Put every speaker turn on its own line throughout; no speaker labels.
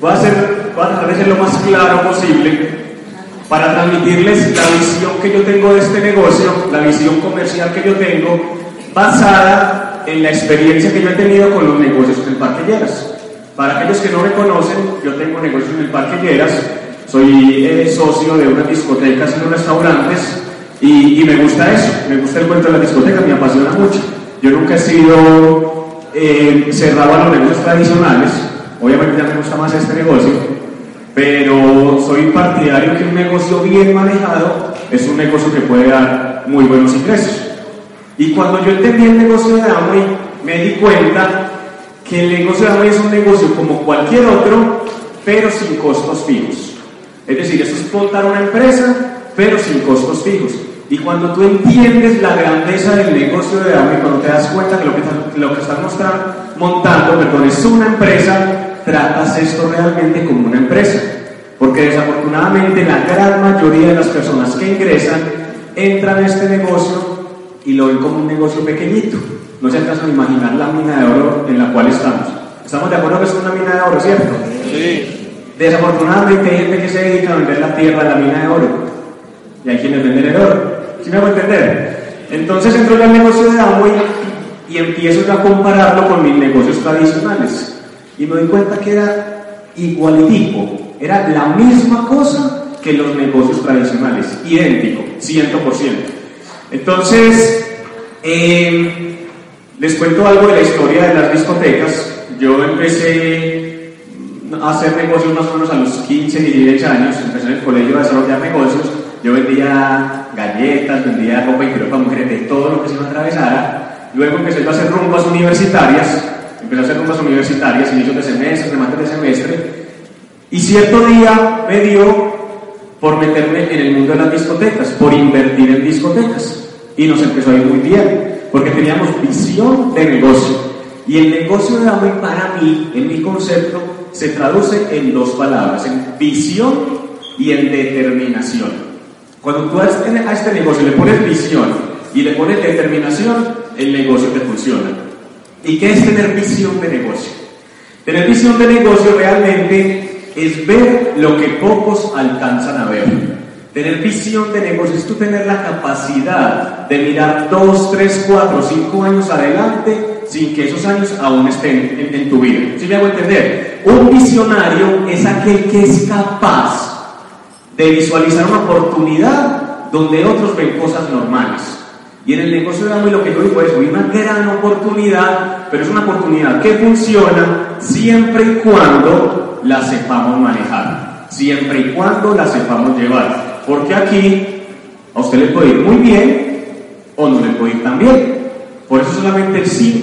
Voy a, hacer, voy a tratar de ser lo más claro posible para transmitirles la visión que yo tengo de este negocio, la visión comercial que yo tengo, basada en la experiencia que yo he tenido con los negocios en el Parque Lleras. Para aquellos que no me conocen, yo tengo negocios en el Parque Lleras, soy eh, socio de unas discotecas y unos restaurantes y, me gusta eso, me gusta el cuento de la discoteca, me apasiona mucho. Yo nunca he sido eh, cerrado a los negocios tradicionales, obviamente ya me gusta más este negocio, pero soy partidario que un negocio bien manejado es un negocio que puede dar muy buenos ingresos. Y cuando yo entendí el negocio de Amway, me di cuenta que el negocio de Amway es un negocio como cualquier otro, pero sin costos fijos. Es decir, eso es montar una empresa, pero sin costos fijos. Y cuando tú entiendes la grandeza del negocio de Amway, cuando te das cuenta que lo que, lo que estás montando perdón, es una empresa, tratas esto realmente como una empresa. Porque desafortunadamente la gran mayoría de las personas que ingresan entran a este negocio y lo ven como un negocio pequeñito. No se alcanzan a imaginar la mina de oro en la cual estamos. ¿Estamos de acuerdo que es una mina de oro, cierto?
Sí.
Desafortunadamente hay gente que se dedica a vender la tierra de la mina de oro. Y hay quienes venden el oro. ¿Sí me hago entender? Entonces entro en el negocio de Amway y empiezo a compararlo con mis negocios tradicionales. Y me doy cuenta que era igualitico. Era la misma cosa que los negocios tradicionales. Idéntico, 100%. Entonces, eh, les cuento algo de la historia de las discotecas. Yo empecé a hacer negocios más o menos a los 15, y 16 años, empecé en el colegio a desarrollar negocios, yo vendía galletas, vendía ropa interior para mujeres, de todo lo que se me atravesara. Luego empecé a hacer rumbas universitarias, empecé a hacer rumbas universitarias, inicios de semestre, remates de semestre, y cierto día me dio por meterme en el mundo de las discotecas, por invertir en discotecas. Y nos empezó a ir muy bien, porque teníamos visión de negocio. Y el negocio de Amway para mí, en mi concepto, se traduce en dos palabras, en visión y en determinación. Cuando tú a este, este negocio le pones visión y le pones determinación, el negocio te funciona. ¿Y qué es tener visión de negocio? Tener visión de negocio realmente es ver lo que pocos alcanzan a ver. Tener visión de negocio es tú tener la capacidad de mirar dos, tres, cuatro, cinco años adelante sin que esos años aún estén en, tu vida. ¿Sí me hago entender? Un visionario es aquel que es capaz de visualizar una oportunidad donde otros ven cosas normales. Y en el negocio de Amway lo que yo digo es, una gran oportunidad, pero es una oportunidad que funciona siempre y cuando la sepamos manejar, siempre y cuando la sepamos llevar. Porque aquí a usted le puede ir muy bien o no le puede ir tan bien. Por eso solamente el 5%.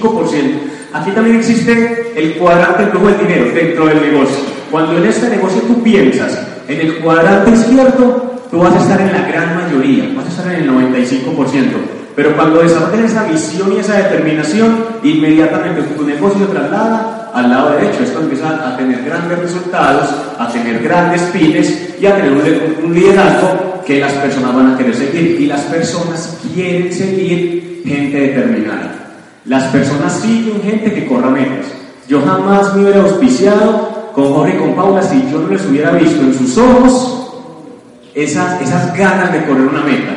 Aquí también existe el cuadrante del flujo del dinero dentro del negocio. Cuando en este negocio tú piensas en el cuadrante izquierdo, tú vas a estar en la gran mayoría, vas a estar en el 95%. Pero cuando desarrollas esa visión y esa determinación, inmediatamente tu negocio se traslada al lado derecho. Esto empieza a tener grandes resultados, a tener grandes pymes y a tener un liderazgo que las personas van a querer seguir. Y las personas quieren seguir gente determinada. Las personas siguen gente que corra metas. Yo jamás me hubiera auspiciado con Jorge y con Paula si yo no les hubiera visto en sus ojos esas, esas ganas de correr una meta.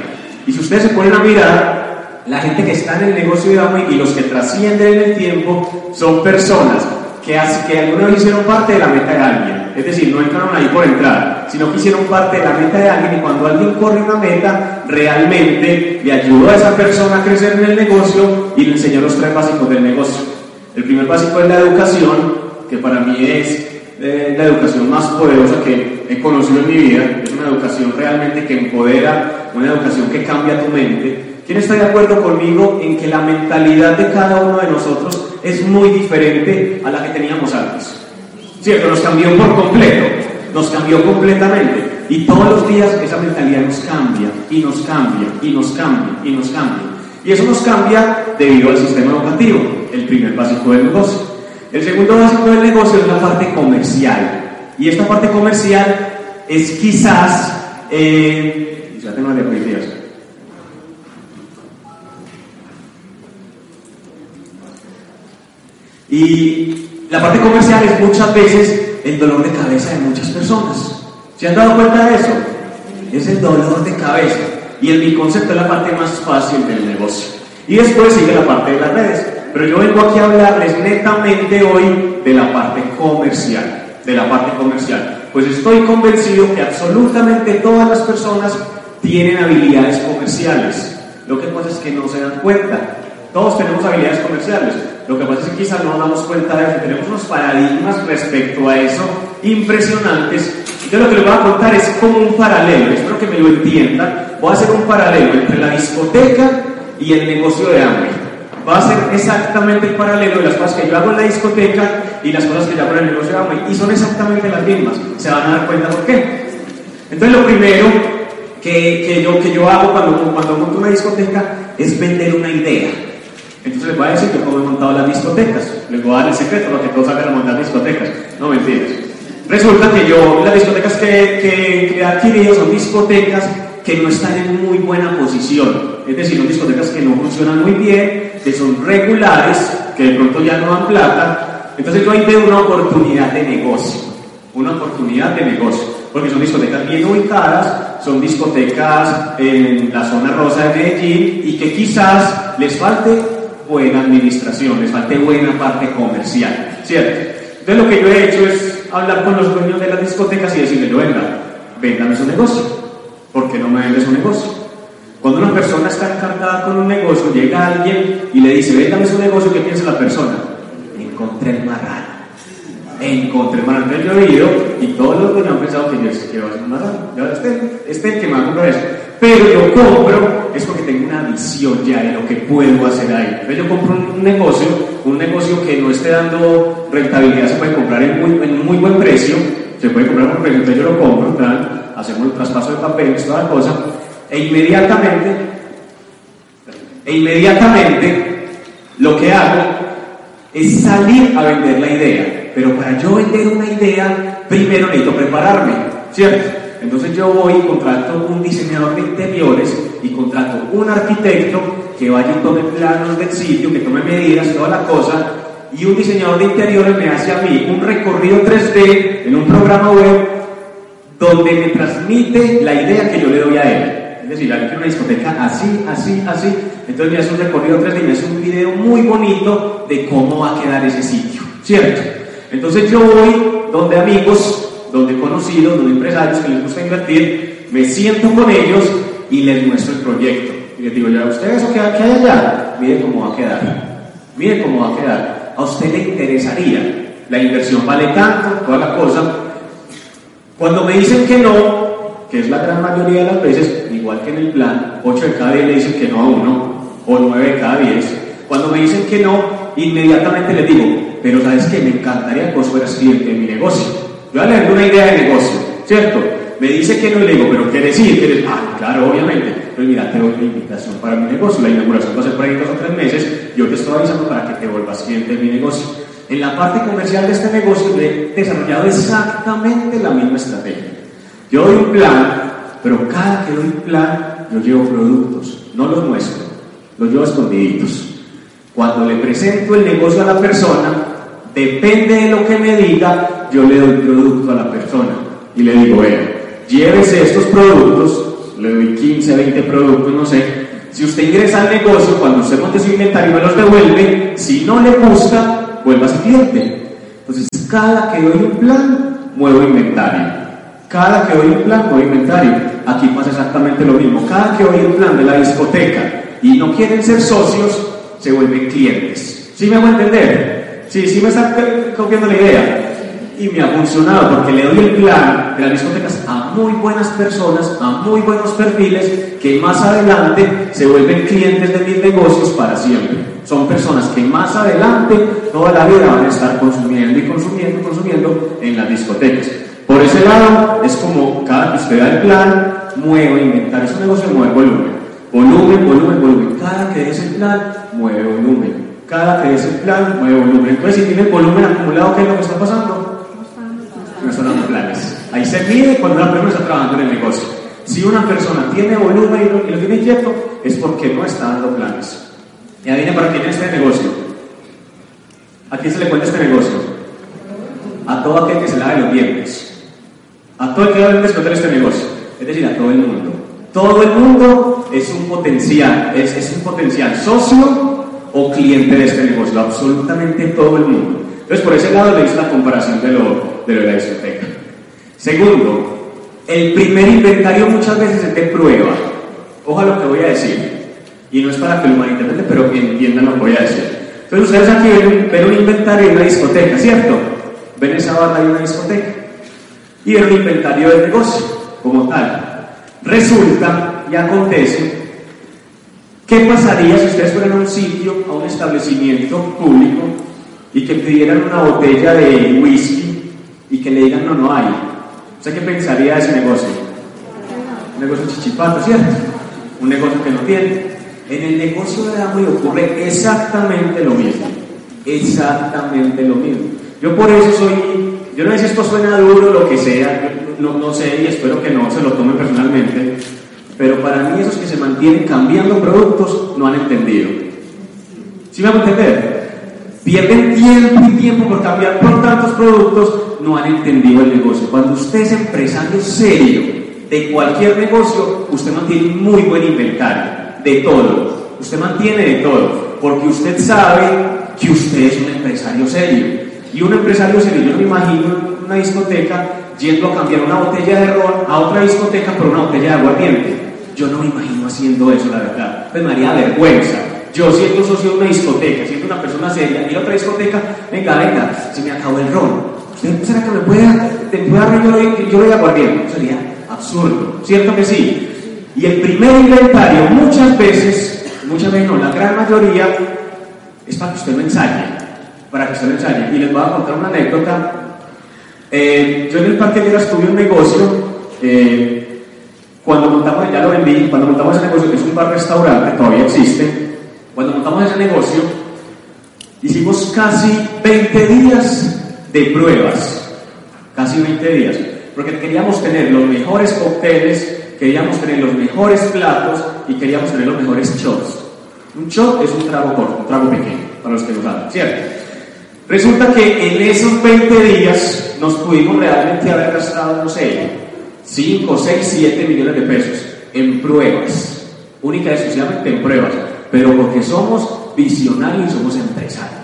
Y si ustedes se ponen a mirar, la gente que está en el negocio de Amway y los que trascienden en el tiempo son personas que, que alguna vez hicieron parte de la meta de alguien. Es decir, no entraron ahí por entrar, sino que hicieron parte de la meta de alguien y cuando alguien corre una meta, realmente le ayudó a esa persona a crecer en el negocio y le enseñó los tres básicos del negocio. El primer básico es la educación, que para mí es eh, la educación más poderosa que he conocido en mi vida. Es una educación realmente que empodera, una educación que cambia tu mente. ¿Quién está de acuerdo conmigo en que la mentalidad de cada uno de nosotros es muy diferente a la que teníamos antes. ¿Cierto? Nos cambió por completo, nos cambió completamente. Y todos los días esa mentalidad nos cambia, y nos cambia, y nos cambia, y nos cambia. Y eso nos cambia debido al sistema educativo, el primer básico del negocio. El segundo básico del negocio es la parte comercial. Y esta parte comercial es quizás, eh, ya tengo la Y la parte comercial es muchas veces el dolor de cabeza de muchas personas. ¿Se han dado cuenta de eso? Es el dolor de cabeza. Y en mi concepto es la parte más fácil del negocio. Y después sigue la parte de las redes. Pero yo vengo aquí a hablarles netamente hoy de la parte comercial. De la parte comercial. Pues estoy convencido que absolutamente todas las personas tienen habilidades comerciales. Lo que pasa es que no se dan cuenta. Todos tenemos habilidades comerciales. Lo que pasa es que quizás no nos damos cuenta de que tenemos unos paradigmas respecto a eso impresionantes. Yo lo que les voy a contar es como un paralelo, espero que me lo entiendan. Voy a hacer un paralelo entre la discoteca y el negocio de hambre. Va a ser exactamente el paralelo de las cosas que yo hago en la discoteca y las cosas que yo hago en el negocio de hambre. Y son exactamente las mismas. Se van a dar cuenta por qué. Entonces, lo primero que, que, yo, que yo hago cuando, cuando monto una discoteca es vender una idea. Entonces les voy a decir que cómo he montado las discotecas. Les voy a dar el secreto para que todos hagan a montar discotecas. No mentiras. Resulta que yo, las discotecas que, que he adquirido son discotecas que no están en muy buena posición. Es decir, son discotecas que no funcionan muy bien, que son regulares, que de pronto ya no dan plata. Entonces yo ahí veo una oportunidad de negocio. Una oportunidad de negocio porque son discotecas bien ubicadas, son discotecas en la zona rosa de Medellín y que quizás les falte buena administración, les falte buena parte comercial, ¿cierto? Entonces lo que yo he hecho es hablar con los dueños de las discotecas y decirles, venga, véndame su negocio, ¿por qué no me vende su negocio? Cuando una persona está encartada con un negocio, llega alguien y le dice, véndame su negocio, ¿qué piensa la persona? Encontré el marrano encontré Entonces yo he y todos los que han pensado que yo que va a más Ya este, este el que me va a comprar eso. Pero yo compro es porque tengo una visión ya de lo que puedo hacer ahí. Entonces yo compro un negocio, un negocio que no esté dando rentabilidad, se puede comprar en muy, en muy buen precio, se puede comprar por precio, entonces yo lo compro, hacemos el traspaso de papeles, toda la cosa, e inmediatamente, e inmediatamente lo que hago es salir a vender la idea. Pero para yo vender una idea, primero necesito prepararme, ¿cierto? Entonces yo voy y contrato un diseñador de interiores y contrato un arquitecto que vaya y tome planos del sitio, que tome medidas, toda la cosa, y un diseñador de interiores me hace a mí un recorrido 3D en un programa web donde me transmite la idea que yo le doy a él. Es decir, hay una discoteca así, así, así. Entonces me hace un recorrido 3D y me hace un video muy bonito de cómo va a quedar ese sitio, ¿cierto? Entonces yo voy donde amigos, donde conocidos, donde empresarios que les gusta invertir, me siento con ellos y les muestro el proyecto. Y les digo, ya, ¿usted eso que, hay allá? Mire cómo va a quedar. Mire cómo va a quedar. ¿A usted le interesaría? La inversión vale tanto, toda la cosa. Cuando me dicen que no, que es la gran mayoría de las veces, igual que en el plan, 8 de cada 10 le dicen que no a uno, o 9 de cada 10. Cuando me dicen que no, inmediatamente les digo, pero sabes que me encantaría que vos fueras cliente en mi negocio. Yo le doy una idea de negocio, ¿cierto? Me dice que no le digo, pero ¿qué decir? ¿Quieres? Ah, claro, obviamente. Pues mira, te doy una invitación para mi negocio. La inauguración va a ser por ahí dos o tres meses. Yo te estoy avisando para que te vuelvas cliente de mi negocio. En la parte comercial de este negocio he desarrollado exactamente la misma estrategia. Yo doy un plan, pero cada que doy un plan, yo llevo productos. No los muestro, los llevo escondiditos. Cuando le presento el negocio a la persona, depende de lo que me diga, yo le doy producto a la persona y le digo, bueno, llévese estos productos, le doy 15, 20 productos, no sé. Si usted ingresa al negocio, cuando usted monte su inventario me los devuelve, si no le gusta, vuelva a su cliente. Entonces, cada que doy un plan, muevo inventario. Cada que doy un plan, muevo inventario. Aquí pasa exactamente lo mismo. Cada que doy un plan de la discoteca y no quieren ser socios, se vuelven clientes. ¿Sí me hago entender? Sí, sí me está copiando la idea. Y me ha funcionado porque le doy el plan de las discotecas a muy buenas personas, a muy buenos perfiles, que más adelante se vuelven clientes de mis negocios para siempre. Son personas que más adelante, toda la vida, van a estar consumiendo y consumiendo y consumiendo en las discotecas. Por ese lado, es como cada que usted da el plan, mueve inventar su negocio, mueve volumen. Volumen, volumen, volumen. Cada que es el plan, mueve volumen. Cada que es el plan, mueve volumen. Entonces, si tiene volumen acumulado, ¿qué es lo que está pasando? No están dando planes. Ahí se mide cuando una persona está trabajando en el negocio. Si una persona tiene volumen y lo, tiene quieto, es porque no está dando planes. Y adivina para quién es este negocio. ¿A quién se le cuenta este negocio? A todo aquel que se lave los dientes. A todo el que a explotar este negocio. Es decir, a todo el mundo. Todo el mundo es un potencial, es, es un potencial socio o cliente de este negocio. Absolutamente todo el mundo. Entonces, por ese lado le hice la comparación de lo de, la discoteca. Segundo, el primer inventario muchas veces es de prueba. Ojo a lo que voy a decir. Y no es para que lo pero que entiendan lo que voy a decir. Entonces ustedes aquí ven, un inventario de una discoteca, ¿cierto? Ven esa barra de una discoteca. Y ven un inventario del negocio, como tal. Resulta y acontece, ¿qué pasaría si ustedes fueran a un sitio, a un establecimiento público, y que pidieran una botella de whisky y que le digan no, no hay? ¿Usted qué pensaría de ese negocio? Un negocio chichipato, ¿cierto? Un negocio que no tiene. En el negocio de Amway ocurre exactamente lo mismo. Exactamente lo mismo. Yo por eso soy, yo no sé si esto suena duro, lo que sea, no, no sé y espero que no se lo tomen personalmente, pero para mí esos que se mantienen cambiando productos no han entendido. ¿Sí me van a entender? Pierden tiempo y tiempo por cambiar por tantos productos, no han entendido el negocio. Cuando usted es empresario serio de cualquier negocio, usted mantiene muy buen inventario de todo. Usted mantiene de todo, porque usted sabe que usted es un empresario serio. Y un empresario serio, yo me imagino una discoteca yendo a cambiar una botella de ron a otra discoteca por una botella de aguardiente. Yo no me imagino haciendo eso, la verdad. Pues me haría vergüenza. Yo siendo socio de una discoteca, siendo una persona seria, a otra discoteca, venga, venga, se me acabó el ron. ¿Usted será que me puede, te puede dar yo, yo, yo aguardiente? Sería absurdo, ¿cierto que sí? Y el primer inventario muchas veces, muchas veces no, la gran mayoría, es para que usted lo ensaye, para que usted lo ensaye. Y les voy a contar una anécdota. Eh, yo en el Parque Lleras tuve un negocio, eh, cuando montamos, ya lo vendí, cuando montamos ese negocio, que es un bar-restaurante, todavía existe, cuando montamos ese negocio, hicimos casi 20 días de pruebas, casi 20 días, porque queríamos tener los mejores cócteles, queríamos tener los mejores platos y queríamos tener los mejores shots. Un shot es un trago corto, un trago pequeño, para los que lo saben, ¿cierto? Resulta que en esos 20 días nos pudimos realmente haber gastado, no sé, 5, 6, 7 millones de pesos en pruebas, única y exclusivamente en pruebas, pero porque somos visionarios y somos empresarios.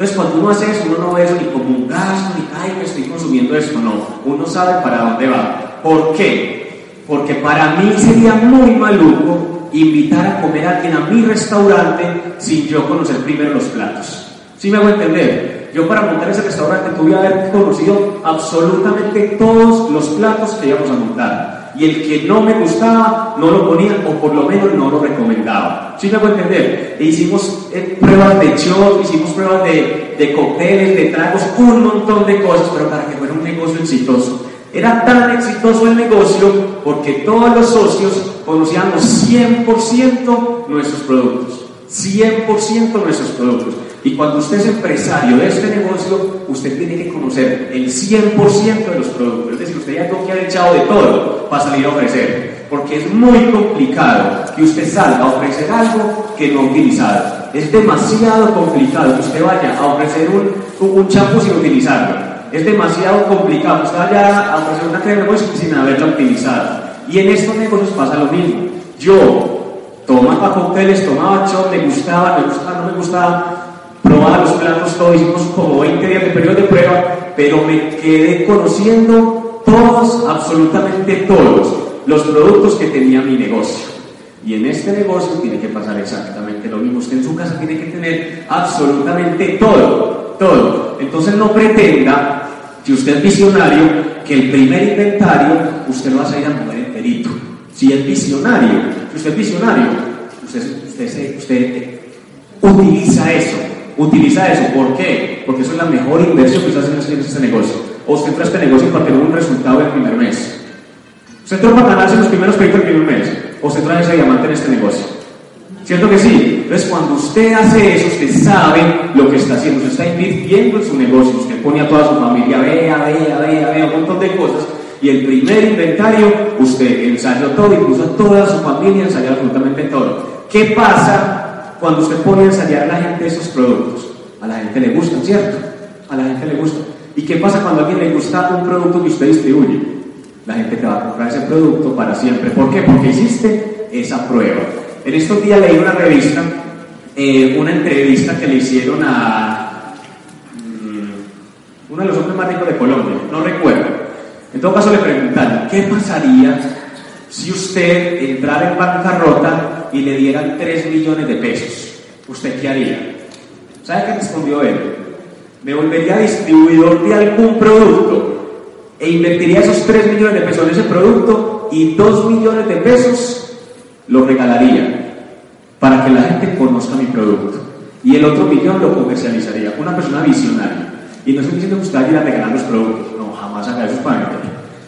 Entonces, cuando uno hace eso, uno no ve eso ni como un gasto, ni, ay, me estoy consumiendo esto, no. Uno sabe para dónde va. ¿Por qué? Porque para mí sería muy maluco invitar a comer a alguien a mi restaurante sin yo conocer primero los platos. ¿Sí me hago entender? Yo para montar ese restaurante tuve que haber conocido absolutamente todos los platos que íbamos a montar. Y el que no me gustaba, no lo ponía o por lo menos no lo recomendaba. ¿Sí me hago entender? E hicimos eh, pruebas de shots, hicimos pruebas de, de cócteles, de tragos, un montón de cosas, pero para que fuera un negocio exitoso. Era tan exitoso el negocio porque todos los socios conocíamos 100% nuestros productos. 100% nuestros productos. Y cuando usted es empresario de este negocio, usted tiene que conocer el 100% de los productos. Es decir, usted ya tengo que haber echado de todo para salir a ofrecer. Porque es muy complicado que usted salga a ofrecer algo que no ha utilizado. Es demasiado complicado que usted vaya a ofrecer un, un champú sin utilizarlo es demasiado complicado. Usted vaya a ofrecer una crema sin haberla utilizado. Y en estos negocios pasa lo mismo. Yo tomaba cócteles, tomaba shot, me gustaba, me gustaba, no me gustaba, probaba los platos, todos hicimos como 20 días de periodo de prueba, pero me quedé conociendo todos, absolutamente todos, los productos que tenía mi negocio. Y en este negocio tiene que pasar exactamente lo mismo. Usted en su casa tiene que tener absolutamente todo, todo. Entonces no pretenda si usted es visionario, que el primer inventario usted lo va a salir a mover enterito. Si es visionario, si usted es visionario, usted, usted, usted utiliza eso. Utiliza eso. ¿Por qué? Porque eso es la mejor inversión que usted hace en este negocio. O usted entra a este negocio para tener un resultado el primer mes. Usted entró para ganarse los primeros créditos del primer mes. O usted trae ese diamante en este negocio. ¿Cierto que sí? Entonces, cuando usted hace eso, usted sabe lo que está haciendo, usted está invirtiendo en su negocio, usted pone a toda su familia, vea, vea, vea, vea, un montón de cosas, y el primer inventario, usted ensayó todo, incluso toda su familia ensayó absolutamente todo. ¿Qué pasa cuando usted pone a ensayar a la gente esos productos? A la gente le gustan, ¿cierto? A la gente le gusta. ¿Y qué pasa cuando a alguien le gusta un producto que usted distribuye? La gente te va a comprar ese producto para siempre. ¿Por qué? Porque hiciste esa prueba. En estos días leí una revista, eh, una entrevista que le hicieron a mm, uno de los hombres más ricos de Colombia, no recuerdo. En todo caso le preguntaron, ¿qué pasaría si usted entrara en bancarrota y le dieran 3 millones de pesos? ¿Usted qué haría? ¿Sabe qué respondió él? Me volvería distribuidor de algún producto e invertiría esos 3 millones de pesos en ese producto y 2 millones de pesos lo regalaría para que la gente conozca mi producto. Y el otro millón lo comercializaría. Una persona visionaria. Y no estoy diciendo que usted vaya a regalar los productos. Jamás haga eso para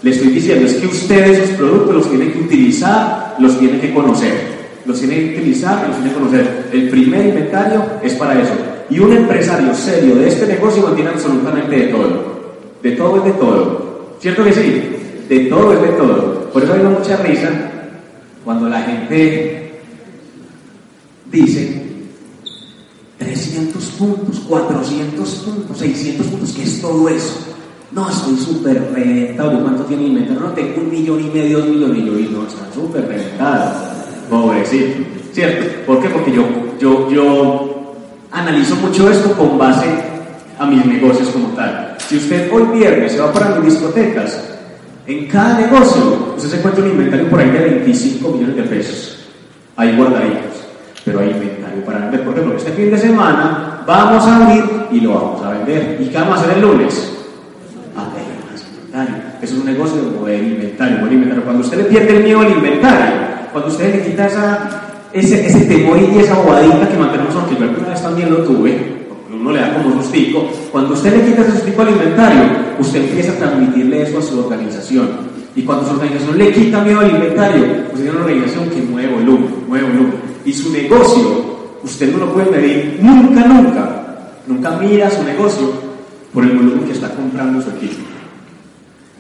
Le estoy diciendo es que usted esos productos los tiene que utilizar, los tiene que conocer. Los tiene que utilizar y los tiene que conocer. El primer inventario es para eso. Y un empresario serio de este negocio mantiene absolutamente de todo. De todo es de todo. ¿Cierto que sí? De todo es de todo. Por eso hay mucha risa cuando la gente dice 300 puntos, 400 puntos, 600 puntos, ¿qué es todo eso? No, estoy súper reventado. ¿Cuánto tiene inventario? No, tengo un millón y medio, dos millones. Y yo, y no, están súper reventados. Pobrecito. ¿Cierto? ¿Por qué? Porque yo, yo, yo analizo mucho esto con base a mis negocios como tal. Si usted hoy viernes se va para mis discotecas, en cada negocio usted se encuentra un inventario por ahí de 25 millones de pesos. Ahí guardaditos. Pero hay inventario para vender. ¿Por qué? Porque este fin de semana vamos a abrir y lo vamos a vender. ¿Y qué vamos a hacer el lunes? Eso es un negocio de mover inventario. Cuando usted le pierde el miedo al inventario, cuando usted le quita esa, ese, ese temor y esa bobadita que mantenemos, aunque yo alguna vez también lo tuve, uno le da como sustico, cuando usted le quita ese sustico al inventario, usted empieza a transmitirle eso a su organización. Y cuando su organización le quita miedo al inventario, usted tiene una organización que mueve volumen, mueve volumen. Y su negocio, usted no lo puede medir nunca, nunca. Nunca mira su negocio por el volumen que está comprando su equipo.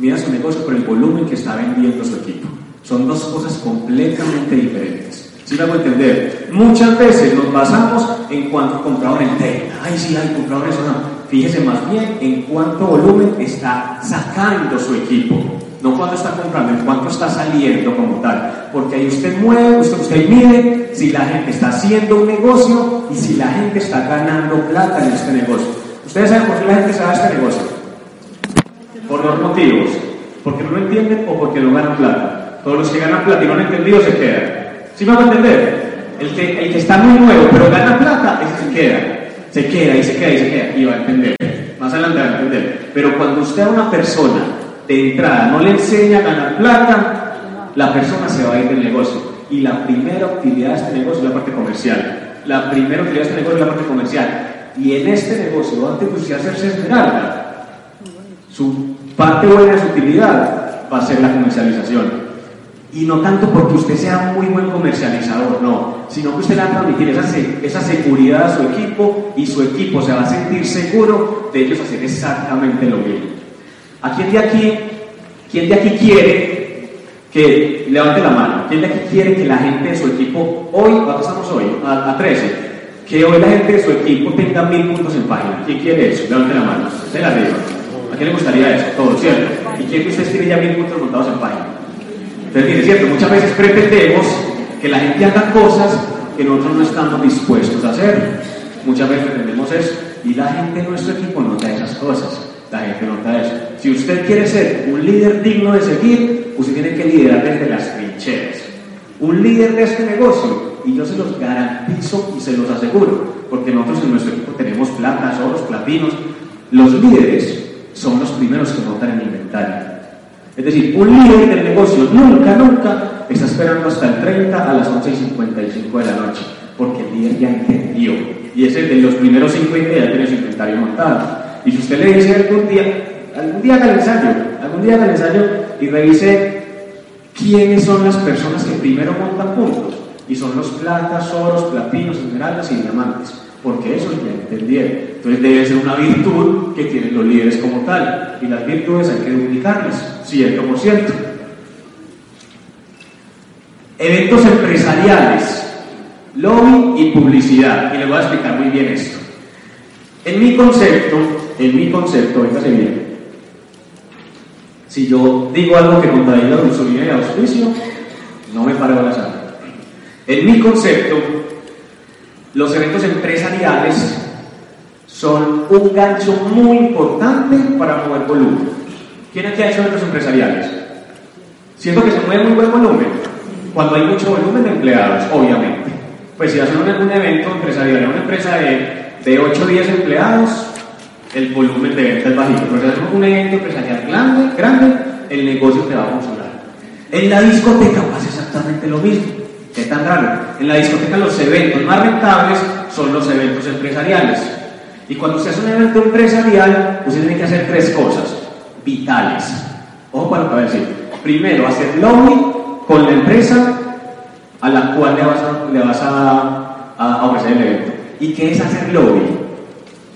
Mira su negocio por el volumen que está vendiendo su equipo. Son dos cosas completamente diferentes. ¿Sí me hago entender? Muchas veces nos basamos en cuánto compraron en tela. Ay, sí, hay compraron eso. No. Fíjese más bien en cuánto volumen está sacando su equipo. No cuánto está comprando, en cuánto está saliendo como tal. Porque ahí usted mueve, usted, usted mide si la gente está haciendo un negocio y si la gente está ganando plata en este negocio. ¿Ustedes saben por qué la gente a este negocio? Por dos motivos. Porque no lo entienden o porque no ganan plata. Todos los que ganan plata y no han entendido se quedan. ¿Sí me va a entender? El que, el que está muy nuevo pero gana plata, ese se queda. Se queda y se queda y se queda y va a entender. Más adelante va a entender. Pero cuando usted a una persona de entrada no le enseña a ganar plata, la persona se va a ir del negocio. Y la primera utilidad de este negocio es la parte comercial. La primera utilidad de este negocio es la parte comercial. Y en este negocio, antes de usted hacerse esmeralda, su parte buena de su utilidad va a ser la comercialización. Y no tanto porque usted sea muy buen comercializador, no, sino que usted le va a transmitir esa, esa seguridad a su equipo y su equipo se va a sentir seguro de ellos hacer exactamente lo mismo. ¿A quién de aquí, quién de aquí quiere que levante la mano? ¿Quién de aquí quiere que la gente de su equipo, hoy, ¿cuánto estamos hoy? A, a 13. Que hoy la gente de su equipo tenga mil puntos en página. ¿Quién quiere eso? Levante la mano. Usted la. ¿A quién le gustaría eso? Todo, ¿cierto? ¿Y quién que ustedes tiene ya mil puntos montados en página? Entonces, es cierto, muchas veces pretendemos que la gente haga cosas que nosotros no estamos dispuestos a hacer. Muchas veces pretendemos eso y la gente de nuestro equipo nota esas cosas. La gente nota eso. Si usted quiere ser un líder digno de seguir, usted tiene que liderar desde las trincheras. Un líder de este negocio, y yo se los garantizo y se los aseguro, porque nosotros en nuestro equipo tenemos platas, oros, platinos. Los líderes son los primeros que montan el inventario. Es decir, un líder del negocio nunca, nunca está esperando hasta el 30 a las 11 y 55 de la noche, porque el líder ya entendió. Y es el de los primeros 50 ya tiene su inventario montado. Y si usted le dice algún día, algún día haga el ensayo, algún día haga el ensayo y revise quiénes son las personas que primero montan puntos. Y son los platas, oros, platinos, esmeraldas y diamantes porque eso ya entendieron. Entonces debe ser una virtud que tienen los líderes como tal, y las virtudes hay que duplicarlas, cierto. Eventos empresariales, lobby y publicidad, y les voy a explicar muy bien esto. En mi concepto, en mi concepto, véngase bien, si yo digo algo que contradiga la dulzurina y auspicio, no me paro a la sala. En mi concepto, los eventos empresariales son un gancho muy importante para mover volumen. ¿Quién aquí ha hecho eventos empresariales? Siento que se mueve muy buen volumen. Cuando hay mucho volumen de empleados, obviamente. Pues si hacen un, evento empresarial en una empresa de, de 8 o 10 empleados, el volumen de ventas es bajito. Pero si hacemos un evento empresarial grande, grande, el negocio te va a funcionar. En la discoteca pasa exactamente lo mismo. ¿Qué tan raro? En la discoteca los eventos más rentables son los eventos empresariales. Y cuando usted hace un evento empresarial, usted tiene que hacer tres cosas vitales. Ojo para lo que voy a decir. Primero, hacer lobby con la empresa a la cual le vas a, le a, ofrecer el evento. ¿Y qué es hacer lobby?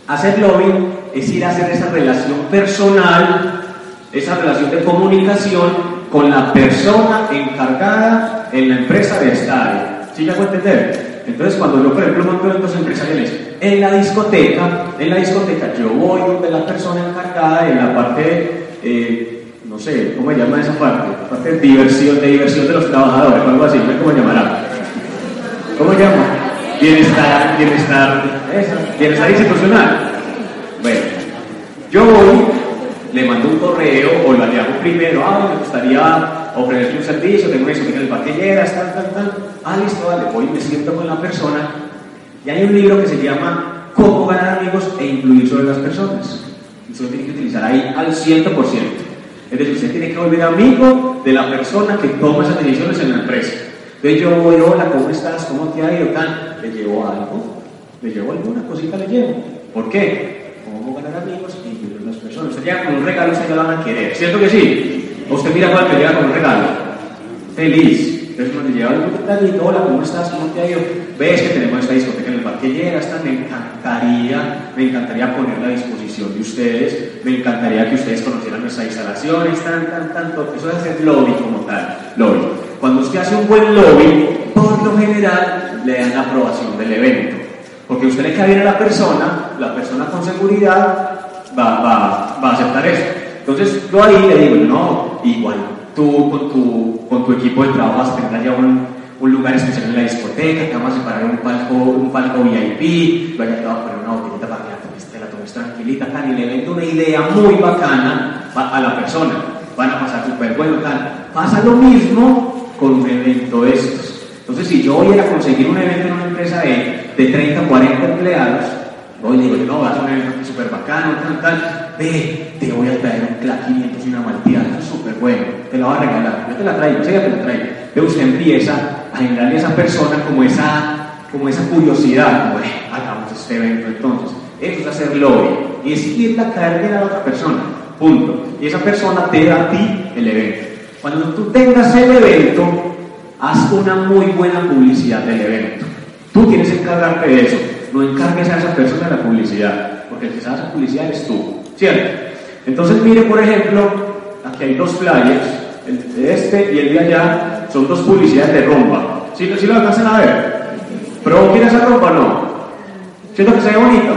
Hacer lobby es ir a hacer esa relación personal, esa relación de comunicación con la persona encargada en la empresa de estar. ¿Sí ya puede entender? Entonces, cuando yo, por ejemplo, monto eventos empresariales en la discoteca, en la discoteca yo voy donde la persona encargada en la parte, eh, no sé, ¿cómo se llama esa parte? La parte de diversión, de diversión de los trabajadores, algo así, ¿cómo llamará? ¿Cómo llama? Bienestar, bienestar, bienestar institucional. Bueno, yo voy, le mando un correo o lo llamo primero, ah, me gustaría ofrecerle un servicio, tengo eso, tengo el paquilleras, tal, tal, tal. Ah, listo, vale, voy, me siento con la persona. Y hay un libro que se llama Cómo ganar amigos e influir sobre las personas. Y usted lo tiene que utilizar ahí al 100%. Es decir, usted tiene que volver amigo de la persona que toma esas decisiones en la empresa. Entonces yo voy, hola, ¿cómo estás? ¿Cómo te ha ido? Tal. Le llevo algo, le llevo alguna cosita, le llevo. ¿Por qué? ¿Cómo ganar amigos e influir sobre las personas? Usted llega con un regalo, usted lo van a querer. ¿Cierto que sí? Usted mira cuál te llega con un regalo. Feliz. Entonces cuando llega el detallito, hola, ¿cómo estás? ¿Cómo te ha ido? Ves que tenemos esta discoteca en el parque Lleras, me encantaría, me encantaría ponerla a disposición de ustedes, me encantaría que ustedes conocieran nuestras instalaciones, tan, tan, tanto. Eso es hacer lobby como tal, lobby. Cuando usted hace un buen lobby, por lo general le dan la aprobación del evento. Porque usted le cae a la persona, la persona con seguridad va, va, va a aceptar eso. Entonces yo ahí le digo, no, igual tú con tu, con tu equipo de trabajo vas a tener ya un, un lugar especial en la discoteca, te vamos a separar un palco, un palco VIP, te va a poner una botellita para que la tomes, te la tomes tranquilita, tal, y le vendo una idea muy bacana a la persona. Van a pasar súper bueno, tal. Pasa lo mismo con un evento de estos. Entonces, si yo voy a conseguir un evento en una empresa de, de 30, 40 empleados, Hoy digo, no, vas a un evento súper bacano, tal, tal. Ve, te voy a traer un CLA 500 y una malteada, súper bueno, te la voy a regalar. Yo te la traigo, sí, ya te la traigo. Ve, usted empieza a generarle a esa persona como esa, como esa curiosidad, como, hagamos este evento entonces. Eso es hacer lobby. Y es irle a caer bien a la otra persona. Punto. Y esa persona te da a ti el evento. Cuando tú tengas el evento, haz una muy buena publicidad del evento. Tú tienes que encargarte de eso no encargues a esa persona la publicidad, porque el que sabe esa publicidad eres tú, ¿cierto? Entonces mire, por ejemplo, aquí hay dos flyers, el de este y el de allá, son dos publicidades de rompa. ¿Sí, ¿Sí lo alcanzan a ver? ¿Provoca esa rompa no? ¿Siento que se ve bonito?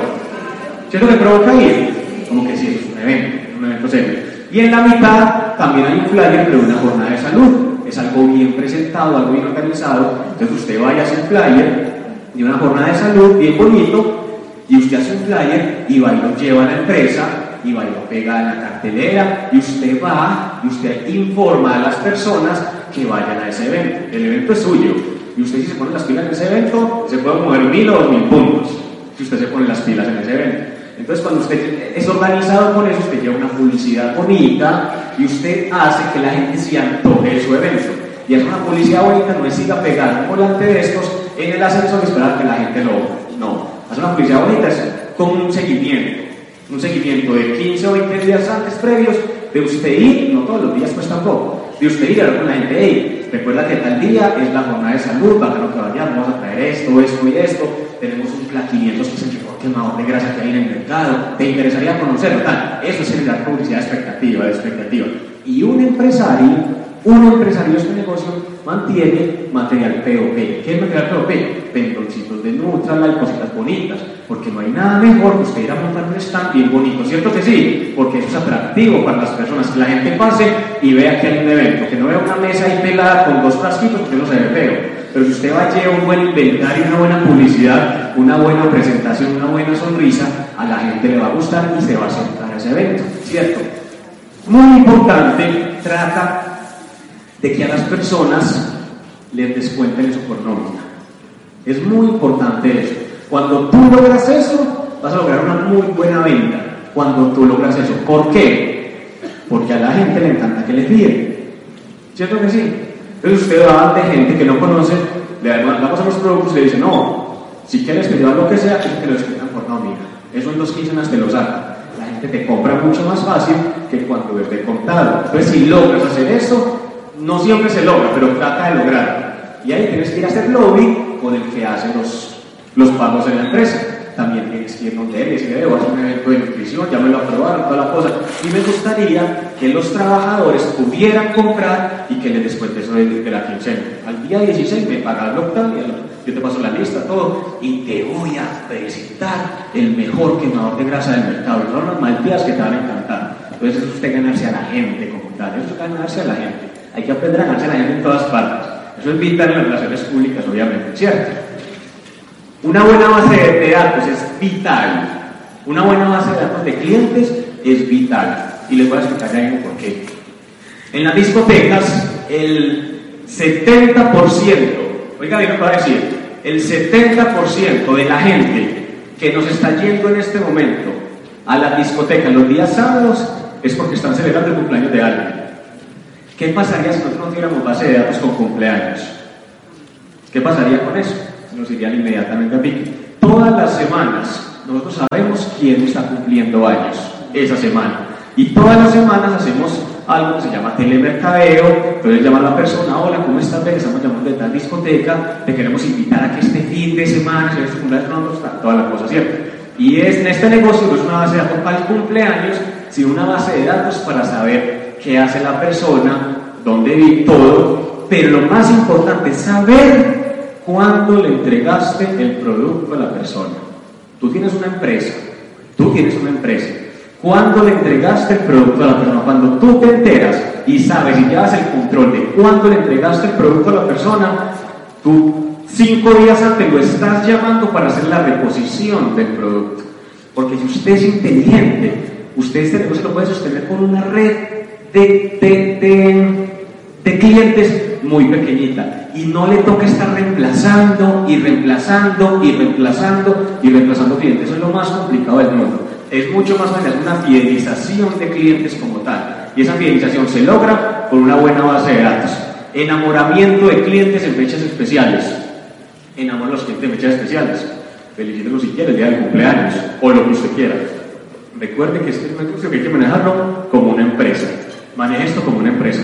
¿Siento que provoca ir? Como que sí, es un evento, un evento serio. Y en la mitad también hay un flyer de una jornada de salud. Es algo bien presentado, algo bien organizado. Entonces usted vaya a hacer flyer de una jornada de salud bien bonito y usted hace un flyer y va y lo lleva a la empresa y va y lo pega en la cartelera y usted va y usted informa a las personas que vayan a ese evento. El evento es suyo y usted si se pone las pilas en ese evento se puede mover mil o dos mil puntos si usted se pone las pilas en ese evento. Entonces cuando usted es organizado con eso, usted lleva una publicidad bonita y usted hace que la gente se antoje de su evento. Y es una publicidad bonita, no es siga pegar un volante de estos en el ascensor y esperar que la gente lo... No, hacer una publicidad bonita es con un seguimiento, un seguimiento de 15 o 20 días antes previos de usted ir, no todos los días pues tampoco, de usted ir a hablar con la gente, hey, recuerda que tal día es la jornada de salud, que vamos a traer esto, esto y esto, tenemos un plan 500 que mejor quemador de grasa que hay en el mercado, te interesaría conocerlo, tal, eso es generar publicidad expectativa, expectativa. Y un empresario Un empresario de este negocio mantiene material POP. ¿Qué es material POP? Pendoncitos de Nutral, cositas bonitas, porque no hay nada mejor que usted ir a montar un stand bien bonito, ¿cierto que sí? Porque eso es atractivo para las personas, que la gente pase y vea que hay un evento, que no vea una mesa ahí pelada con dos frasquitos porque no se ve feo. Pero si usted va a llevar un buen inventario, una buena publicidad, una buena presentación, una buena sonrisa, a la gente le va a gustar y se va a sentar a ese evento, ¿cierto? Muy importante, trata de que a las personas les descuenten eso por nómina. Es muy importante eso. Cuando tú logras eso, vas a lograr una muy buena venta. Cuando tú logras eso. ¿Por qué? Porque a la gente le encanta que le piden. ¿Cierto que sí? Entonces usted va de gente que no conoce, le damos a los productos y le dice, no, si quieres que yo lo que sea, que lo descuentan por nómina. Eso en dos quincenas te lo saca. La gente te compra mucho más fácil que cuando es de contado. Entonces si logras hacer eso, no siempre se logra, pero trata de lograrlo. Y ahí tienes que ir a hacer lobby con el que hace los, los pagos en la empresa. También tienes que ir donde él y decir, voy a hacer un evento de nutrición, ya me lo aprobaron, toda la cosa. Y me gustaría que los trabajadores pudieran comprar y que les descuente eso de, la quincena. Al día 16 me pagan el octavo, yo te paso la lista, todo, y te voy a presentar el mejor quemador de grasa del mercado. son las malteadas que te van a encantar. Entonces eso es usted ganarse a la gente como tal, eso es ganarse a la gente. Hay que aprender a ganarse la gente en todas partes. Eso es vital en las relaciones públicas, obviamente, ¿cierto? Una buena base de datos es vital. Una buena base de datos de clientes es vital. Y les voy a explicar ya por qué. En las discotecas, el 70%, oiga bien lo que a decir, el 70% de la gente que nos está yendo en este momento a la discoteca los días sábados es porque están celebrando el cumpleaños de alguien. ¿Qué pasaría si nosotros no tuviéramos base de datos con cumpleaños? ¿Qué pasaría con eso? Nos irían inmediatamente a pique. Todas las semanas nosotros sabemos quién está cumpliendo años esa semana. Y todas las semanas hacemos algo que se llama telemercadeo, entonces llama a la persona, hola, ¿cómo estás? Te estamos llamando de tal discoteca, te queremos invitar a que este fin de semana, si eres cumpleaños, no, toda la cosa, ¿cierto? Y es, en este negocio no es una base de datos para el cumpleaños, sino una base de datos para saber qué hace la persona, dónde vive todo, pero lo más importante es saber cuándo le entregaste el producto a la persona. Tú tienes una empresa, tú tienes una empresa. ¿Cuándo le entregaste el producto a la persona? Cuando tú te enteras y sabes y llevas el control de cuándo le entregaste el producto a la persona, tú cinco días antes lo estás llamando para hacer la reposición del producto. Porque si usted es inteligente, usted este negocio lo puede sostener con una red de, de, clientes muy pequeñita y no le toca estar reemplazando y reemplazando y reemplazando y reemplazando clientes. Eso es lo más complicado del mundo. Es mucho más fácil una fidelización de clientes como tal. Y esa fidelización se logra con una buena base de datos. Enamoramiento de clientes en fechas especiales. Enamora a los clientes en fechas especiales. Felicítenlo si quiere, el día del cumpleaños o lo que usted quiera. Recuerde que este es un negocio que hay que manejarlo como una empresa maneja esto como una empresa.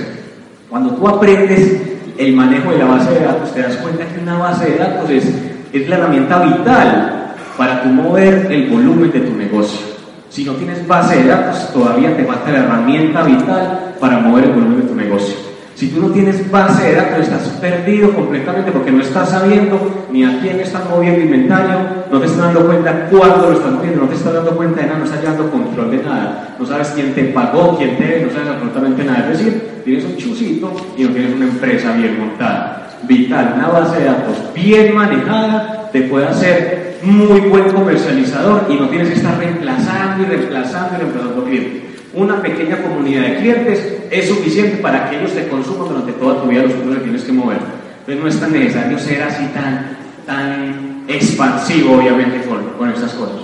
Cuando tú aprendes el manejo de la base de datos, te das cuenta que una base de datos es, es la herramienta vital para mover el volumen de tu negocio. Si no tienes base de datos, todavía te falta la herramienta vital para mover el volumen de tu negocio. Si tú no tienes base de datos, estás perdido completamente porque no estás sabiendo ni a quién estás moviendo inventario, no te estás dando cuenta cuándo lo estás moviendo, no te estás dando cuenta de nada, no estás llevando control de nada, no sabes quién te pagó, quién te, no sabes absolutamente nada. Es decir, tienes un chusito y no tienes una empresa bien montada. Vital, una base de datos bien manejada te puede hacer muy buen comercializador y no tienes que estar reemplazando y reemplazando y reemplazando clientes una pequeña comunidad de clientes es suficiente para que ellos te consuman durante toda tu vida los que tienes que mover. Entonces no es tan necesario ser así tan, tan expansivo, obviamente, con, con estas cosas.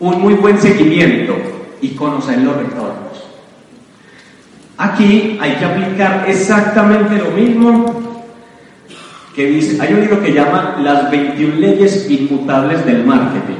Un muy buen seguimiento y conocer los retornos. Aquí hay que aplicar exactamente lo mismo que dice, hay un libro que llama Las 21 leyes inmutables del marketing.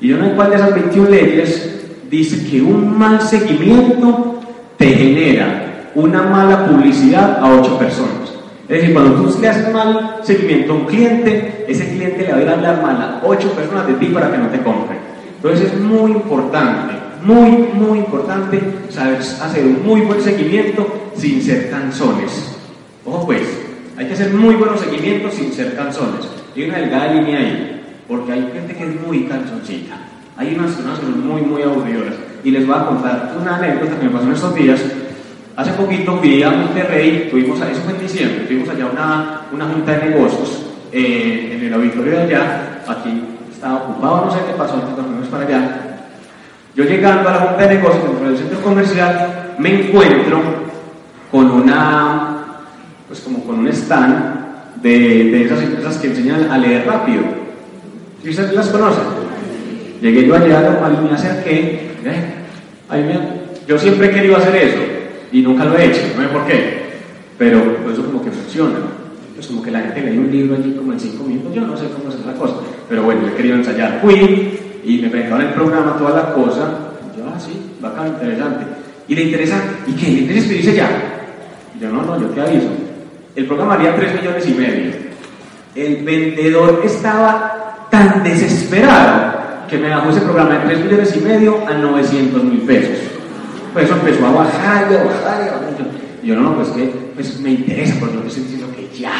Y yo no sé cuál de esas 21 leyes dice que un mal seguimiento te genera una mala publicidad a ocho personas. Es decir, cuando tú le haces mal seguimiento a un cliente, ese cliente le va a ir a hablar mal a ocho personas de ti para que no te compren. Entonces es muy importante, muy, muy importante saber hacer un muy buen seguimiento sin ser canzones. Ojo pues, hay que hacer muy buenos seguimientos sin ser canzones. Hay una delgada línea ahí, porque hay gente que es muy canzoncita. Hay unas personas que son muy, muy aburridoras. Y les voy a contar una anécdota que me pasó en estos días. Hace poquito fui a Monterrey, tuvimos, eso fue en diciembre, tuvimos allá una, una junta de negocios eh, en el auditorio de allá. Aquí estaba ocupado, no sé qué pasó, entonces nos para allá. Yo llegando a la junta de negocios dentro del centro comercial, me encuentro con una, pues como con un stand de, de esas empresas que enseñan a leer rápido. ¿Sí ustedes las conocen? Llegué yo allá, normal, y me acerqué, ¿eh? yo siempre he querido hacer eso y nunca lo he hecho, no sé por qué, pero eso como que funciona. Es como que la gente lee un libro allí como en cinco minutos, yo no sé cómo es la cosa, pero bueno, he querido ensayar. Fui y me presentaron el programa, toda la cosa, yo, ah, sí, bacán, interesante. Y le interesa, ¿y qué? ¿Le interesa escribirse ya? yo, no, no, yo te aviso. El programa haría 3 millones y medio. El vendedor estaba tan desesperado que me bajó ese programa de 3 millones y medio a 900 mil pesos. Pues eso empezó a bajar y a bajar y a bajar. Y yo, no, no, pues que pues me interesa, porque yo te estoy diciendo que ya.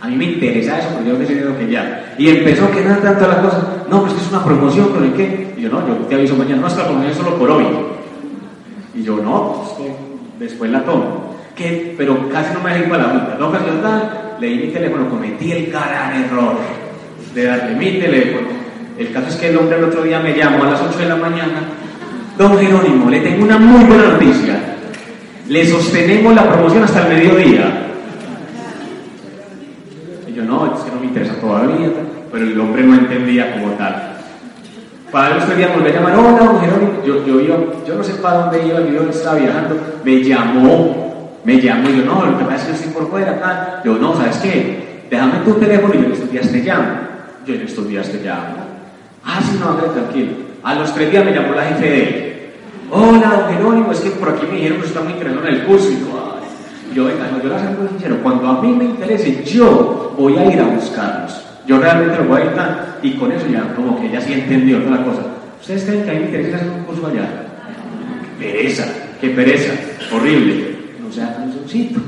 A mí me interesa eso, porque yo estoy diciendo que ya. Y empezó que no tanto la cosa. No, pues que es una promoción, pero ¿y qué? Y yo, no, yo te aviso mañana, no, esta promoción es solo por hoy. Y yo, no, pues que después la tomo. ¿Qué? Pero casi no me dejé para la mitad. No, casi tal, leí mi teléfono, cometí el gran error de darle mi teléfono. El caso es que el hombre el otro día me llamó a las 8 de la mañana. Don Jerónimo, le tengo una muy buena noticia. Le sostenemos la promoción hasta el mediodía. Y yo, no, es que no me interesa todavía. Pero el hombre no entendía como tal. Para los día volví a llamar, hola, don Jerónimo. Yo, yo, yo, no sé para dónde iba, yo estaba viajando. Me llamó, me llamó y yo, no, lo que pasa es que yo estoy por fuera acá. Yo, no, ¿sabes qué? Déjame tu teléfono y yo en estos días te llamo. Yo en estos días te llamo. Ah, sí, no, tranquilo. A los tres días me llamó la jefe de él. Hola, don Jerónimo, es que por aquí me dijeron que está muy interesado en el curso. Y yo, yo venga, no, yo ser muy sincero. Cuando a mí me interese, yo voy a ir a buscarlos. Yo realmente lo voy a ir y con eso ya, como que ya sí entendió toda la cosa. ¿Ustedes creen que a mí me interesa hacer un curso allá? Qué pereza, qué pereza, horrible. No seamos canzoncitos,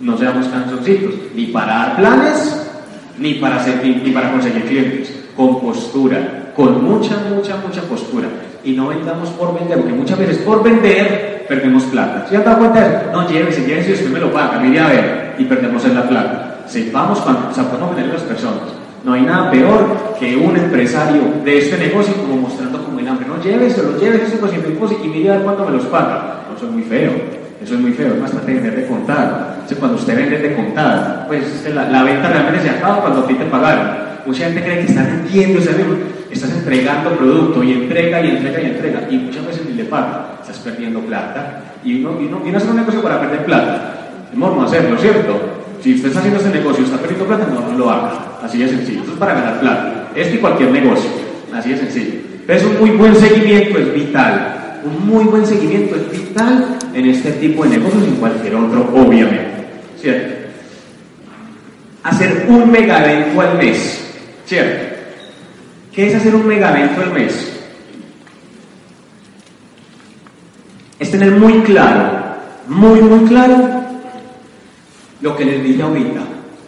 no seamos canzoncitos, ni para dar planes, ni para, hacer, ni para conseguir clientes, con postura, con mucha, mucha, mucha postura. Y no vendamos por vender, porque muchas veces por vender perdemos plata. ¿Se han dado cuenta de eso? No, llévese, llévese y usted me lo paga, mire a ver, y perdemos en la plata. Sepamos cuando, podemos vender las personas. No hay nada peor que un empresario de este negocio como mostrando como el hambre. No, llévese, lo llévese esos 200 y mire a ver cuánto me los paga. eso es muy feo. Eso es muy feo, es bastante vender de contar. cuando usted vende de contar, pues la, venta realmente se acaba cuando a ti te pagaron. Mucha gente cree que está vendiendo, estás entregando producto y entrega y entrega y entrega. Y muchas veces ni le paga. Estás perdiendo plata. Y uno, y uno viene a hacer un negocio para perder plata. Es no hacerlo, ¿cierto? Si usted está haciendo ese negocio y está perdiendo plata, no, no lo haga. Así de sencillo. Esto es para ganar plata. Esto y cualquier negocio. Así de sencillo. Es un muy buen seguimiento, es vital. Muy buen seguimiento es vital en este tipo de negocios y en cualquier otro, obviamente. ¿Cierto? Hacer un mega evento al mes. ¿Cierto? ¿Qué es hacer un mega evento al mes? Es tener muy claro, muy, muy claro lo que les dije ahorita,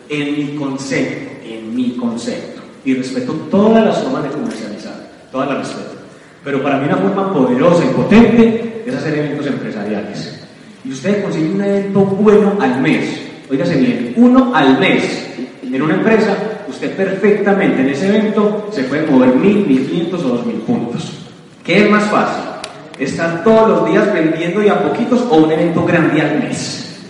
en mi concepto, en mi concepto. Y respeto todas las formas de comercializar, todas las respeto. Pero para mí una forma poderosa y potente es hacer eventos empresariales. Y usted consigue un evento bueno al mes. Óigase bien, uno al mes. En una empresa, usted perfectamente en ese evento se puede mover mil, mil quinientos o dos mil puntos. ¿Qué es más fácil? ¿Estar todos los días vendiendo y a poquitos o un evento grande al mes?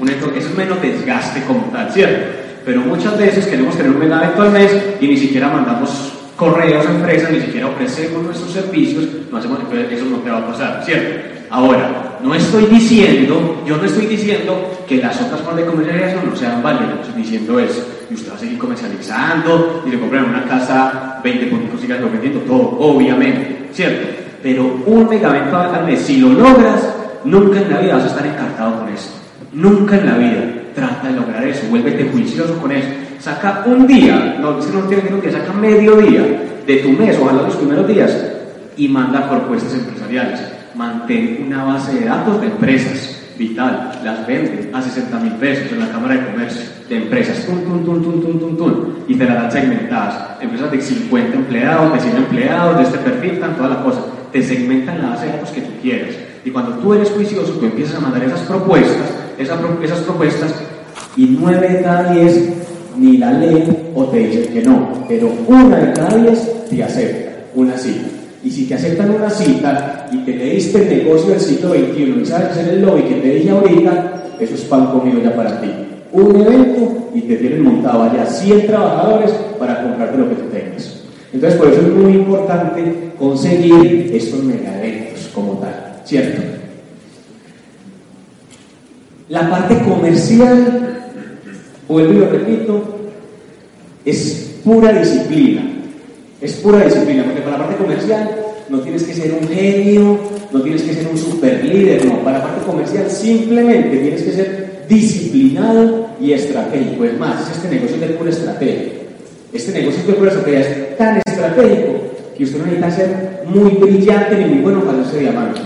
Un evento, es menos desgaste como tal, ¿cierto? Pero muchas veces queremos tener un mega evento al mes y ni siquiera mandamos correos empresas, ni siquiera ofrecemos nuestros servicios, no hacemos, eso no te va a pasar, ¿cierto? Ahora, no estoy diciendo, yo no estoy diciendo que las otras formas de comercialización no sean válidas, estoy diciendo eso. Y usted va a seguir comercializando y le compran una casa 20 puntos sigas vendiendo todo, obviamente, ¿cierto? Pero un megavento al mes, si lo logras, nunca en la vida vas a estar encartado con eso. Nunca en la vida. Trata de lograr eso, vuélvete juicioso con eso. Saca un día, no, es que no tiene que saca medio día de tu mes, ojalá los primeros días, y manda propuestas empresariales. Mantén una base de datos de empresas, vital, las vende a 60 mil pesos en la Cámara de Comercio de empresas, tun, tun, tun, tun, tun, tun, tun, y te las dan segmentadas. Empresas de 50 empleados, de 100 empleados, de este perfil, tan toda la cosa. Te segmentan la base de datos que tú quieras. Y cuando tú eres juicioso, tú empiezas a mandar esas propuestas, esas, propuestas, y 9 de cada 10 ni la leen o te dicen que no, pero una de cada 10 te acepta una cita. Y si te aceptan una cita y te leíste el negocio del siglo XXI y sabes hacer el lobby que te dije ahorita, eso es pan comido ya para ti. Un evento y te tienen montado allá 100 trabajadores para comprarte lo que tú tengas. Entonces, por eso es muy importante conseguir estos mega eventos como tal, ¿cierto? La parte comercial, vuelvo y lo repito, es pura disciplina. Es pura disciplina, porque para la parte comercial no tienes que ser un genio, no tienes que ser un super líder, no. Para la parte comercial simplemente tienes que ser disciplinado y estratégico. Es más, este negocio es de pura estrategia. Este negocio es de pura estrategia, es tan estratégico que usted no necesita ser muy brillante ni muy bueno para hacerse diamante.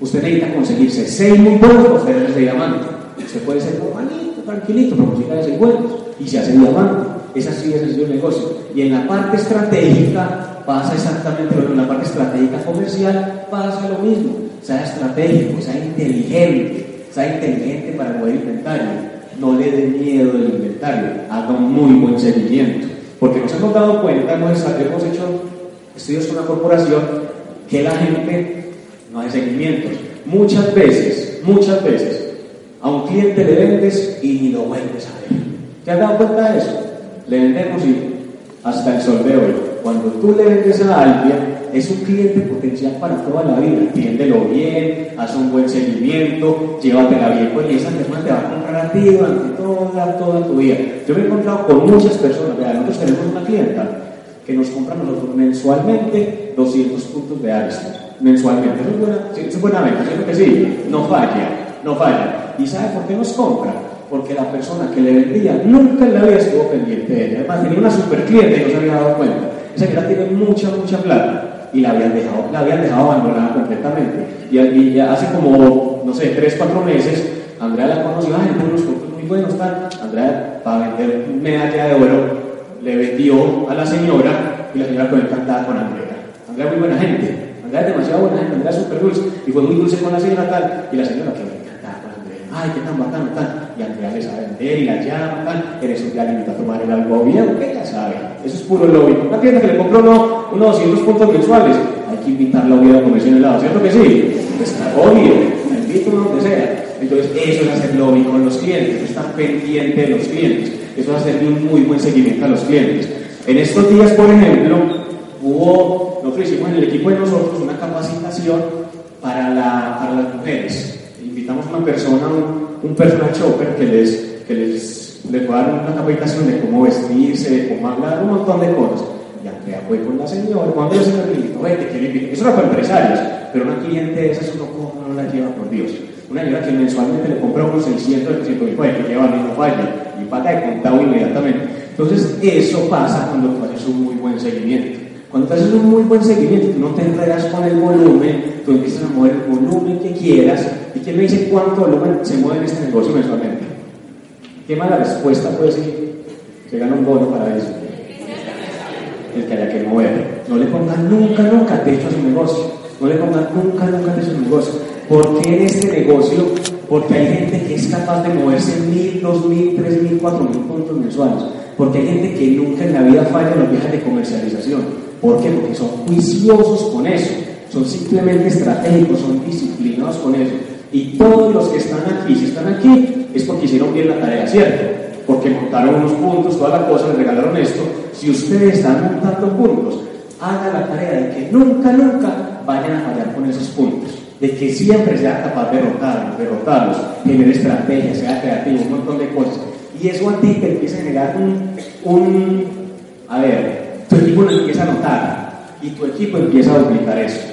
Usted necesita conseguirse seis muy buenos para hacerse diamante. Usted puede ser normalito, tranquilito, consiga seis buenos y se hace diamante. Es así, es así el negocio. Y en la parte estratégica pasa exactamente lo mismo. En la parte estratégica comercial pasa lo mismo. Sea estratégico, sea inteligente, sea inteligente para mover inventario. No le dé miedo del inventario, haga un muy buen seguimiento. Porque nos hemos dado cuenta, hemos, hemos hecho estudios con una corporación, que la gente no hace seguimientos. Muchas veces, muchas veces, a un cliente le vendes y lo vuelves a ver. ¿Te has dado cuenta de eso? le vendemos y hasta el sol de hoy. Cuando tú le vendes a alguien, es un cliente potencial para toda la vida. Atiéndelo bien, haz un buen seguimiento, llévatela bien con esa persona te va a comprar a ti durante toda, toda tu vida. Yo me he encontrado con muchas personas, nosotros tenemos una clienta que nos compra nosotros mensualmente 200 puntos de Ares. Mensualmente. Eso es buena, es buena venta, ¿cierto que sí? No falla, no falla. ¿Y sabe por qué nos compra? porque la persona que le vendía nunca en la vida estuvo pendiente de ella. Además, tenía una super cliente y no se había dado cuenta. Esa clienta tiene mucha, mucha plata y la habían dejado, la habían dejado abandonada completamente. Y, hace como, no sé, tres, cuatro meses, Andrea la conoció, ay, unos productos muy buenos, tal. Andrea, para vender medalla de oro, le vendió a la señora y la señora quedó encantada con Andrea. Andrea es muy buena gente. Andrea es demasiado buena gente, Andrea es súper dulce. Y fue muy dulce con la señora tal. Y la señora quedó. Ay, qué tan bacano, tal y Andrea le sabe vender y la llama, tal, eres un día le a tomar el algo bien, que ya sabe, eso es puro lobby. Una tienda que le compró uno, unos 200 puntos mensuales, hay que invitarla a a comercio en el lado, ¿cierto que sí? Está obvio, la invito donde sea. Entonces, eso es hacer lobby con los clientes, estar pendiente de los clientes, eso es hacer un muy buen seguimiento a los clientes. En estos días, por ejemplo, hubo, nosotros hicimos en el equipo de nosotros una capacitación para, la, para las mujeres. Invitamos a una persona, un personal shopper que les, que les, les va a dar una capacitación de cómo vestirse, cómo hablar, un montón de cosas. Y Andrea fue con la señora, cuando yo se me invitó, vete, que le Eso era para empresarios, pero una cliente de esas uno cómo no la lleva, por Dios. Una señora que mensualmente le compra unos 600, 700 mil que lleva y no falla, y paga de contado inmediatamente. Entonces, eso pasa cuando tú haces un muy buen seguimiento. Cuando tú haces un muy buen seguimiento, tú no te enredas con el volumen, tú empiezas a mover el volumen que quieras. ¿Y quién me dice cuánto volumen se mueve en este negocio mensualmente? ¿Qué mala respuesta puede decir? Se gana un bono para eso. El que haya que mover. No le pongan nunca, nunca techo a su negocio. No le pongan nunca, nunca techo a su negocio. ¿Por qué en este negocio? Porque hay gente que es capaz de moverse mil, dos mil, tres mil, cuatro mil puntos mensuales. Porque hay gente que nunca en la vida falla en los viajes de comercialización. ¿Por qué? Porque son juiciosos con eso, son simplemente estratégicos, son disciplinados con eso. Y todos los que están aquí, si están aquí, es porque hicieron bien la tarea, ¿cierto? Porque montaron unos puntos, toda la cosa, les regalaron esto. Si ustedes están montando puntos, hagan la tarea de que nunca, nunca vayan a fallar con esos puntos. De que siempre sea capaz de derrotarlos, derrotarlos, tener estrategia, sea creativo, un montón de cosas. Y eso a ti te empieza a generar un, un a ver, tu equipo lo empieza a notar y tu equipo empieza a duplicar eso.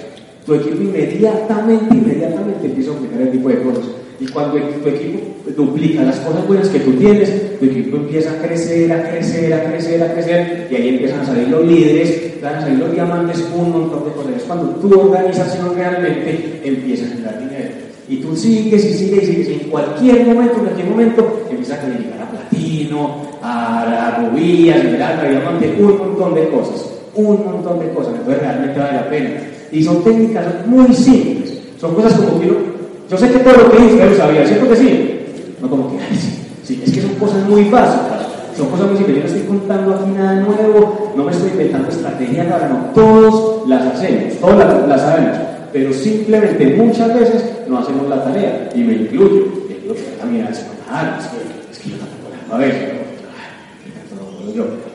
Tu equipo inmediatamente, inmediatamente empieza a duplicar el tipo de cosas.
Y cuando tu equipo duplica las cosas buenas que tú tienes, tu equipo empieza a crecer, a crecer, a crecer, a crecer, y ahí empiezan a salir los líderes, van a salir los diamantes, un montón de cosas. Es cuando tu organización realmente empieza a generar dinero. Y tú sigues y sigues y sigues, y en cualquier momento, en cualquier momento, empiezas a calificar a platino, a, a rubí, a esmeralda, a diamante, un montón de cosas, un montón de cosas. Entonces realmente vale la pena. Y son técnicas muy simples, son cosas como que yo sé que todo lo que usted lo sabía, ¿cierto que sí? No como que, ay, sí, sí, es que son cosas muy básicas, son cosas muy simples. Yo no estoy contando aquí nada nuevo, no me estoy inventando estrategias para no, todos las hacemos, todos las, sabemos, pero simplemente muchas veces no hacemos la tarea, y me incluyo, y yo también hace ah, es que, es que yo tampoco la hago a veces,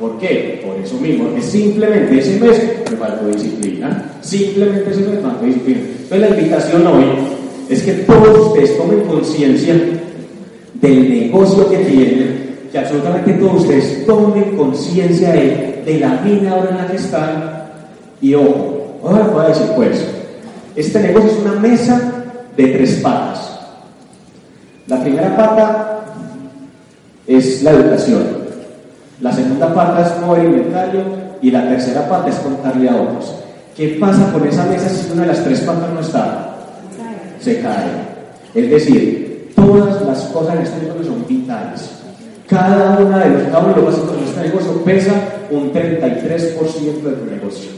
¿Por qué? Por eso mismo, porque simplemente ese mes me faltó disciplina, simplemente ese mes me faltó disciplina. Entonces la invitación hoy es que todos ustedes tomen conciencia del negocio que tienen, que absolutamente todos ustedes tomen conciencia de, de, la mina ahora en la que están. Y ojo, ahora voy a decir pues, este negocio es una mesa de tres patas. La primera pata es la educación. La segunda pata es mover inventario y la tercera pata es contarle a otros. ¿Qué pasa con esa mesa si una de las tres patas no está? se cae. Es decir, todas las cosas en este negocio son vitales. Cada una de los, cada uno de los básicos de este negocio pesa un 33% de tu negocio.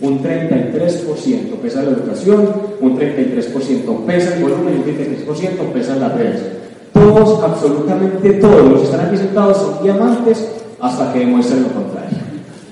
Un 33% pesa la educación, un 33% pesa el volumen un 33% pesa la red. Todos, absolutamente todos los que están aquí sentados son diamantes hasta que demuestren lo contrario.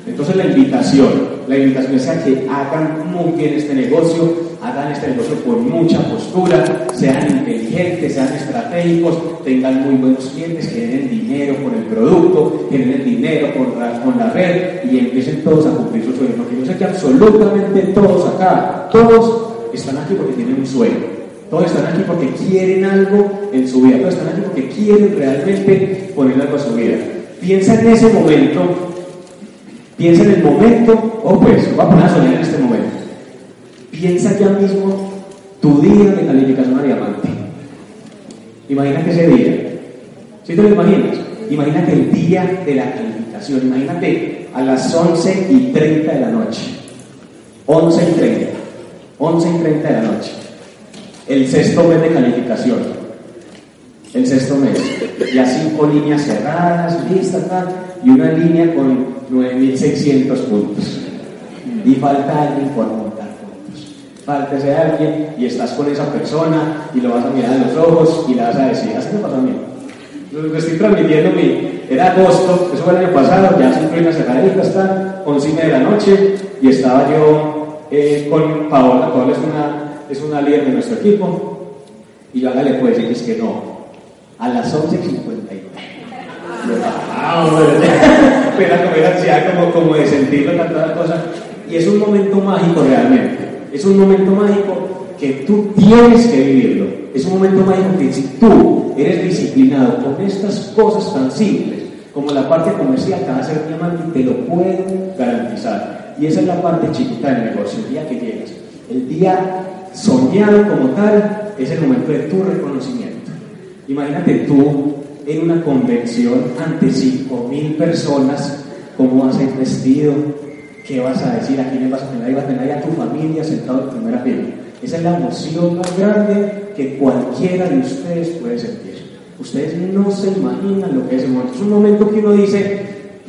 Entonces la invitación, la invitación es a que hagan muy bien este negocio, hagan este negocio con mucha postura, sean inteligentes, sean estratégicos, tengan muy buenos clientes, generen dinero con el producto, generen dinero con la, con la red y empiecen todos a cumplir sus sueños. Porque yo sé que absolutamente todos acá, todos están aquí porque tienen un sueño. Todos están aquí porque quieren algo en su vida. Todos están aquí porque quieren realmente poner algo a su vida. Piensa en ese momento. Piensa en el momento. Oh, pues, va a poner a soñar en este momento Piensa ya mismo tu día de calificación a diamante. Imagínate ese día. ¿Sí te lo imaginas? Imagínate el día de la calificación. Imagínate a las 11 y 30 de la noche. 11 y 30. 11 y 30 de la noche. El sexto mes de calificación. El sexto mes. Ya cinco líneas cerradas, listas, tal, y una línea con 9.600 puntos. Y falta alguien por Fáltese a alguien y estás con esa persona y lo vas a mirar en los ojos y le vas a decir, así me pasó a mí. Lo estoy transmitiendo mi, era agosto, eso fue el año pasado, ya siempre una cerradita, está 11 y media de la noche y estaba yo eh, con Paola, Paola es una, es una líder de nuestro equipo y yo hágale pues, y es que no, a las 11.59. Ah, pero como era ansiedad, como, como de sentirlo tanta cosa. Y es un momento mágico realmente. Es un momento mágico que tú tienes que vivirlo. Es un momento mágico que si tú eres disciplinado con estas cosas tan simples como la parte comercial que va a ser diamante, te lo puedo garantizar. Y esa es la parte chiquita del negocio, el día que llegas. El día soñado como tal es el momento de tu reconocimiento. Imagínate tú en una convención ante 5.000 personas, cómo vas a ir vestido, ¿Qué vas a decir? ¿A quién vas a tener? Ahí vas a tener a tu familia sentado en primera fila. Esa es la emoción más grande que cualquiera de ustedes puede sentir. Ustedes no se imaginan lo que es ese momento. Es un momento que uno dice,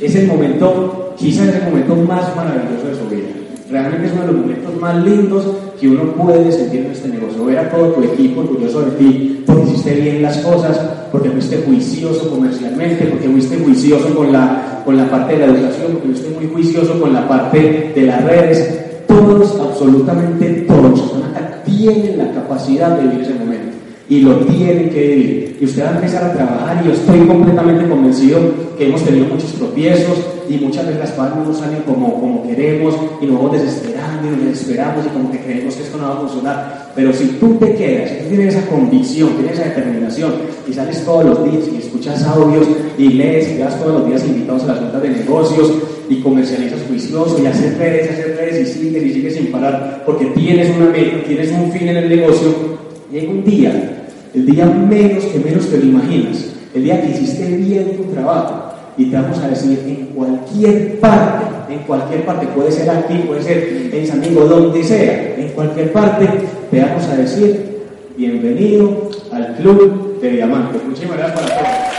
es el momento, quizás es el momento más maravilloso de su vida. Realmente es uno de los momentos más lindos que uno puede sentir en este negocio. Ver a todo tu equipo orgulloso de ti, porque hiciste bien las cosas, porque fuiste juicioso comercialmente, porque fuiste juicioso con la, con la parte de la educación, porque fuiste muy juicioso con la parte de las redes. Todos, absolutamente todos, tienen la capacidad de vivir y lo tienen que vivir. Y usted va a empezar a trabajar y yo estoy completamente convencido que hemos tenido muchos tropiezos y muchas veces las cosas no salen como, como queremos y nos vamos desesperando y nos desesperamos y como que creemos que esto no va a funcionar. Pero si tú te quedas, si tú tienes esa convicción, tienes esa determinación y sales todos los días y escuchas audios y lees y vas todos los días invitados a las juntas de negocios y comercializas juicioso y haces redes, haces redes y sigues y sigues sin parar porque tienes una meta, tienes un fin en el negocio, llega un día el día menos que menos te lo imaginas, el día que hiciste bien tu trabajo, y te vamos a decir en cualquier parte, en cualquier parte, puede ser aquí, puede ser en San Diego, donde sea, en cualquier parte, te vamos a decir bienvenido al Club de Diamantes. Muchísimas gracias para todos.